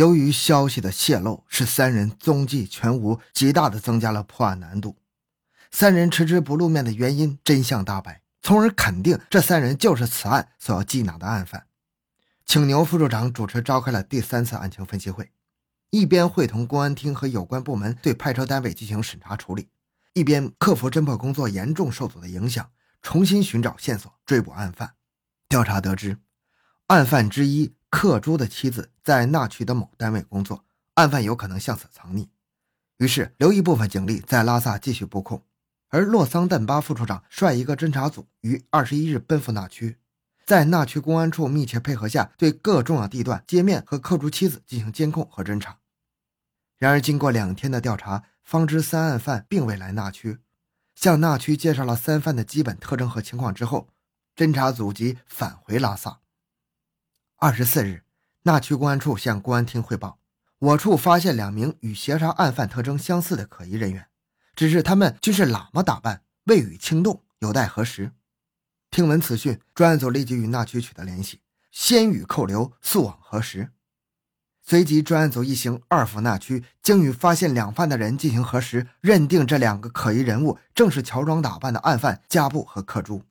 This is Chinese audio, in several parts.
由于消息的泄露，使三人踪迹全无，极大的增加了破案难度。三人迟迟不露面的原因，真相大白，从而肯定这三人就是此案所要缉拿的案犯。请牛副处长主持召开了第三次案情分析会，一边会同公安厅和有关部门对派出单位进行审查处理，一边克服侦破工作严重受阻的影响，重新寻找线索，追捕案犯。调查得知，案犯之一。克珠的妻子在那区的某单位工作，案犯有可能向此藏匿，于是留一部分警力在拉萨继续布控，而洛桑邓巴副处长率一个侦查组于二十一日奔赴那区，在那区公安处密切配合下，对各重要地段、街面和克珠妻子进行监控和侦查。然而，经过两天的调查，方知三案犯并未来那区，向那区介绍了三犯的基本特征和情况之后，侦查组即返回拉萨。二十四日，那区公安处向公安厅汇报，我处发现两名与协查案犯特征相似的可疑人员，只是他们均是喇嘛打扮，未予轻动，有待核实。听闻此讯，专案组立即与那区取得联系，先予扣留，速往核实。随即，专案组一行二赴那区，经与发现两犯的人进行核实，认定这两个可疑人物正是乔装打扮的案犯加布和克珠。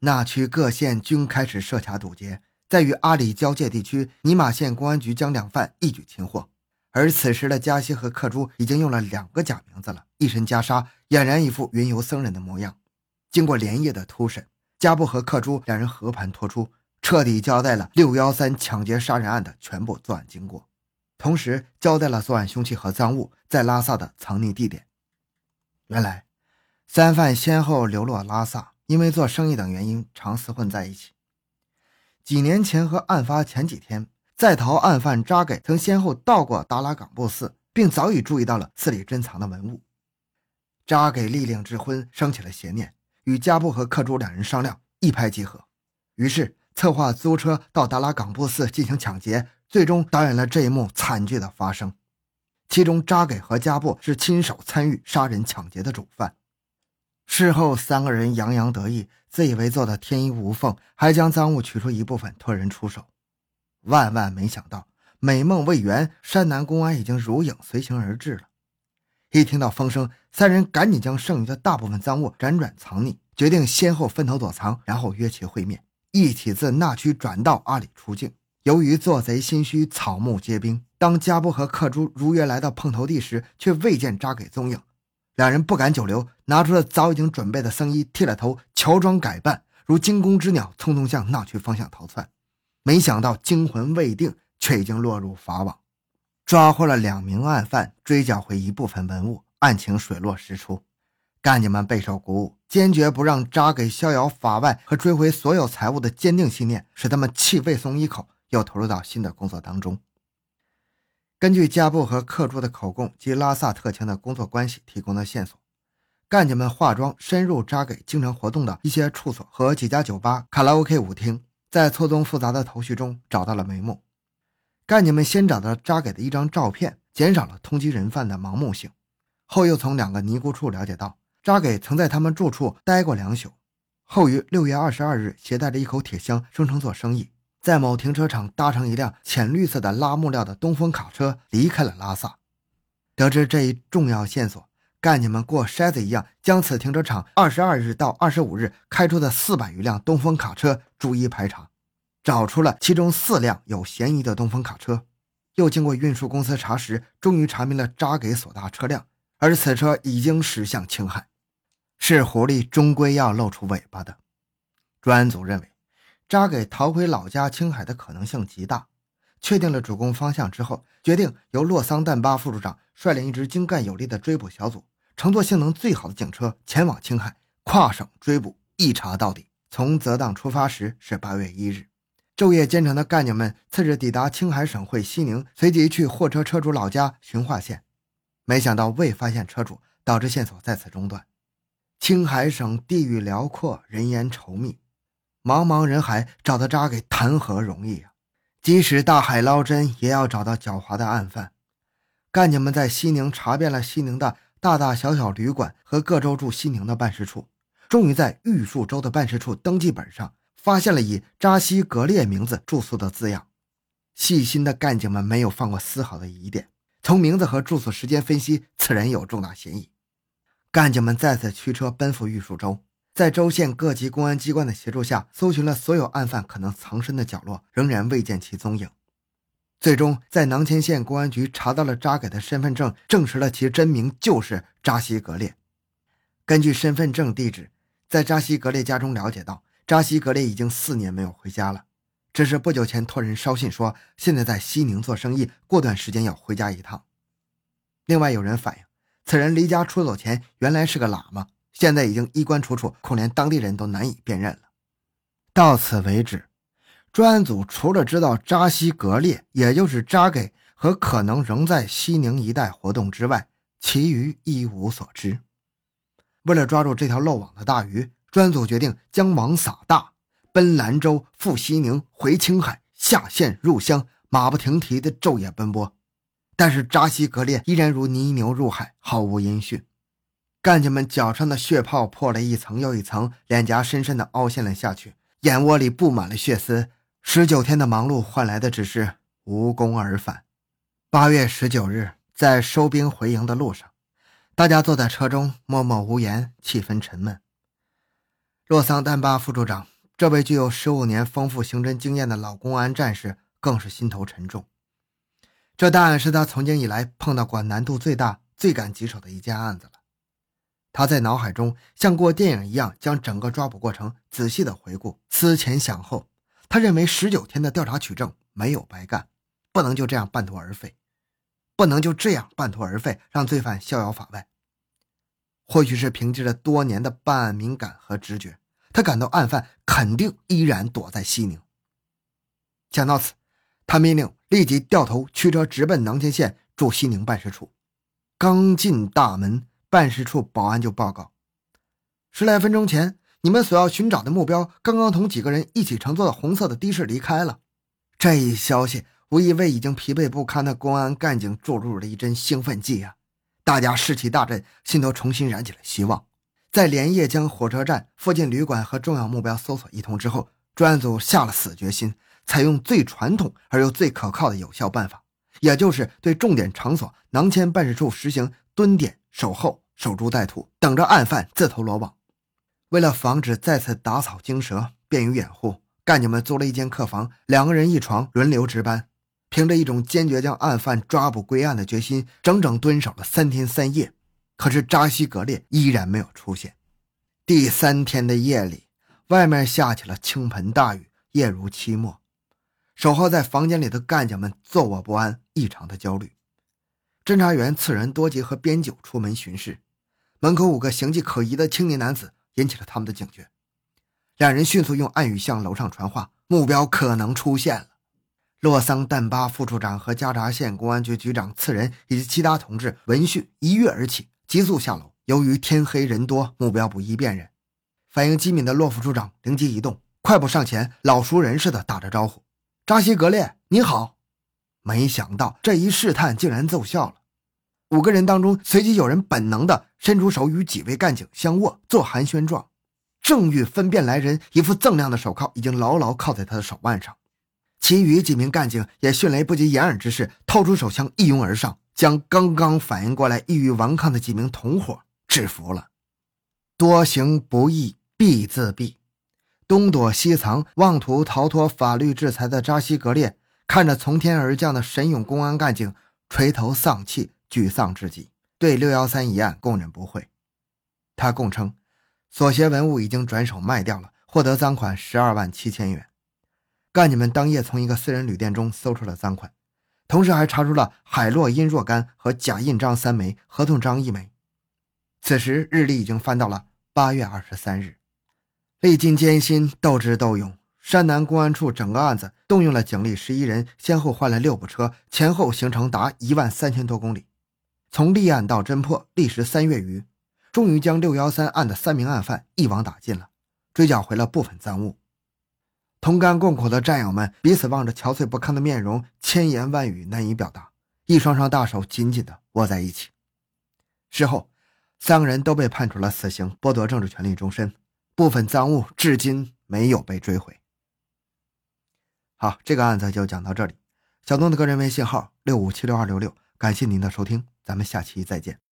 那区各县均开始设卡堵截。在与阿里交界地区，尼玛县公安局将两犯一举擒获。而此时的加西和克珠已经用了两个假名字了，一身袈裟，俨然一副云游僧人的模样。经过连夜的突审，加布和克珠两人和盘托出，彻底交代了六幺三抢劫杀人案的全部作案经过，同时交代了作案凶器和赃物在拉萨的藏匿地点。原来，三犯先后流落拉萨，因为做生意等原因，常厮混在一起。几年前和案发前几天，在逃案犯扎给曾先后到过达拉岗布寺，并早已注意到了寺里珍藏的文物。扎给立令智昏，生起了邪念，与加布和克珠两人商量，一拍即合，于是策划租车到达拉岗布寺进行抢劫，最终导演了这一幕惨剧的发生。其中，扎给和加布是亲手参与杀人抢劫的主犯。事后，三个人洋洋得意，自以为做的天衣无缝，还将赃物取出一部分托人出手。万万没想到，美梦未圆，山南公安已经如影随形而至了。一听到风声，三人赶紧将剩余的大部分赃物辗转藏匿，决定先后分头躲藏，然后约其会面，一起自那区转到阿里出境。由于做贼心虚，草木皆兵，当加布和克珠如约来到碰头地时，却未见扎给踪影。两人不敢久留，拿出了早已经准备的僧衣，剃了头，乔装改扮，如惊弓之鸟，匆匆向闹区方向逃窜。没想到惊魂未定，却已经落入法网。抓获了两名案犯，追缴回一部分文物，案情水落石出。干警们备受鼓舞，坚决不让扎给逍遥法外和追回所有财物的坚定信念，使他们气未松一口，又投入到新的工作当中。根据加布和克珠的口供及拉萨特勤的工作关系提供的线索，干警们化妆深入扎给经常活动的一些处所和几家酒吧、卡拉 OK 舞厅，在错综复杂的头绪中找到了眉目。干警们先找到扎给的一张照片，减少了通缉人犯的盲目性，后又从两个尼姑处了解到，扎给曾在他们住处待过两宿，后于六月二十二日携带着一口铁箱，声称做生意。在某停车场搭乘一辆浅绿色的拉木料的东风卡车离开了拉萨。得知这一重要线索，干警们过筛子一样将此停车场二十二日到二十五日开出的四百余辆东风卡车逐一排查，找出了其中四辆有嫌疑的东风卡车。又经过运输公司查实，终于查明了扎给所搭车辆，而此车已经驶向青海。是狐狸终归要露出尾巴的。专案组认为。扎给逃回老家青海的可能性极大。确定了主攻方向之后，决定由洛桑旦巴副处长率领一支精干有力的追捕小组，乘坐性能最好的警车前往青海，跨省追捕，一查到底。从泽当出发时是八月一日，昼夜兼程的干警们次日抵达青海省会西宁，随即去货车车主老家循化县，没想到未发现车主，导致线索再次中断。青海省地域辽阔，人烟稠密。茫茫人海，找到扎给谈何容易啊！即使大海捞针，也要找到狡猾的案犯。干警们在西宁查遍了西宁的大大小小旅馆和各州驻西宁的办事处，终于在玉树州的办事处登记本上发现了以扎西格列名字住宿的字样。细心的干警们没有放过丝毫的疑点。从名字和住宿时间分析，此人有重大嫌疑。干警们再次驱车奔赴玉树州，在州县各级公安机关的协助下，搜寻了所有案犯可能藏身的角落，仍然未见其踪影。最终，在囊谦县公安局查到了扎给的身份证，证实了其真名就是扎西格列。根据身份证地址，在扎西格列家中了解到，扎西格列已经四年没有回家了。只是不久前托人捎信说，现在在西宁做生意，过段时间要回家一趟。另外有人反映，此人离家出走前原来是个喇嘛，现在已经衣冠楚楚，恐连当地人都难以辨认了。到此为止，专案组除了知道扎西格列，也就是扎给和可能仍在西宁一带活动之外，其余一无所知。为了抓住这条漏网的大鱼，专案组决定将网撒大。奔兰州，赴西宁，回青海，下县入乡，马不停蹄的昼夜奔波。但是扎西格列依然如泥牛入海，毫无音讯。干警们脚上的血泡破了一层又一层，脸颊深深的凹陷了下去，眼窝里布满了血丝。十九天的忙碌换来的只是无功而返。八月十九日，在收兵回营的路上，大家坐在车中，默默无言，气氛沉闷。洛桑丹巴副处长。这位具有十五年丰富刑侦经验的老公安战士更是心头沉重。这当然是他从警以来碰到过难度最大、最赶棘手的一件案子了。他在脑海中像过电影一样将整个抓捕过程仔细的回顾，思前想后，他认为十九天的调查取证没有白干，不能就这样半途而废，不能就这样半途而废，让罪犯逍遥法外。或许是凭借着多年的办案敏感和直觉。他感到案犯肯定依然躲在西宁。想到此，他命令立即掉头驱车直奔囊谦县驻西宁办事处。刚进大门，办事处保安就报告：十来分钟前，你们所要寻找的目标刚刚同几个人一起乘坐的红色的的士离开了。这一消息无疑为已经疲惫不堪的公安干警注入了一针兴奋剂啊！大家士气大振，心头重新燃起了希望。在连夜将火车站附近旅馆和重要目标搜索一通之后，专案组下了死决心，采用最传统而又最可靠的有效办法，也就是对重点场所囊谦办事处实行蹲点守候、守株待兔，等着案犯自投罗网。为了防止再次打草惊蛇，便于掩护，干警们租了一间客房，两个人一床，轮流值班。凭着一种坚决将案犯抓捕归案的决心，整整蹲守了三天三夜。可是扎西格列依然没有出现。第三天的夜里，外面下起了倾盆大雨，夜如期末。守候在房间里的干警们坐卧不安，异常的焦虑。侦查员次仁多吉和边九出门巡视，门口五个形迹可疑的青年男子引起了他们的警觉。两人迅速用暗语向楼上传话，目标可能出现了。洛桑旦巴副处长和加查县公安局局长次仁以及其他同志闻讯一跃而起。急速下楼，由于天黑人多，目标不易辨认。反应机敏的洛副处长灵机一动，快步上前，老熟人似的打着招呼：“扎西格列，你好！”没想到这一试探竟然奏效了。五个人当中，随即有人本能的伸出手与几位干警相握，做寒暄状。正欲分辨来人，一副锃亮的手铐已经牢牢铐在他的手腕上。其余几名干警也迅雷不及掩耳之势，掏出手枪，一拥而上。将刚刚反应过来、意欲顽抗的几名同伙制服了。多行不义必自毙，东躲西藏、妄图逃脱法律制裁的扎西格列，看着从天而降的神勇公安干警，垂头丧气、沮丧至极，对六幺三一案供认不讳。他供称，所携文物已经转手卖掉了，获得赃款十二万七千元。干警们当夜从一个私人旅店中搜出了赃款。同时还查出了海洛因若干和假印章三枚，合同章一枚。此时日历已经翻到了八月二十三日。历经艰辛，斗智斗勇，山南公安处整个案子动用了警力十一人，先后换了六部车，前后行程达一万三千多公里。从立案到侦破，历时三月余，终于将六幺三案的三名案犯一网打尽了，追缴回了部分赃物。同甘共苦的战友们彼此望着憔悴不堪的面容，千言万语难以表达，一双双大手紧紧地握在一起。事后，三个人都被判处了死刑，剥夺政治权利终身，部分赃物至今没有被追回。好，这个案子就讲到这里。小东的个人微信号六五七六二六六，感谢您的收听，咱们下期再见。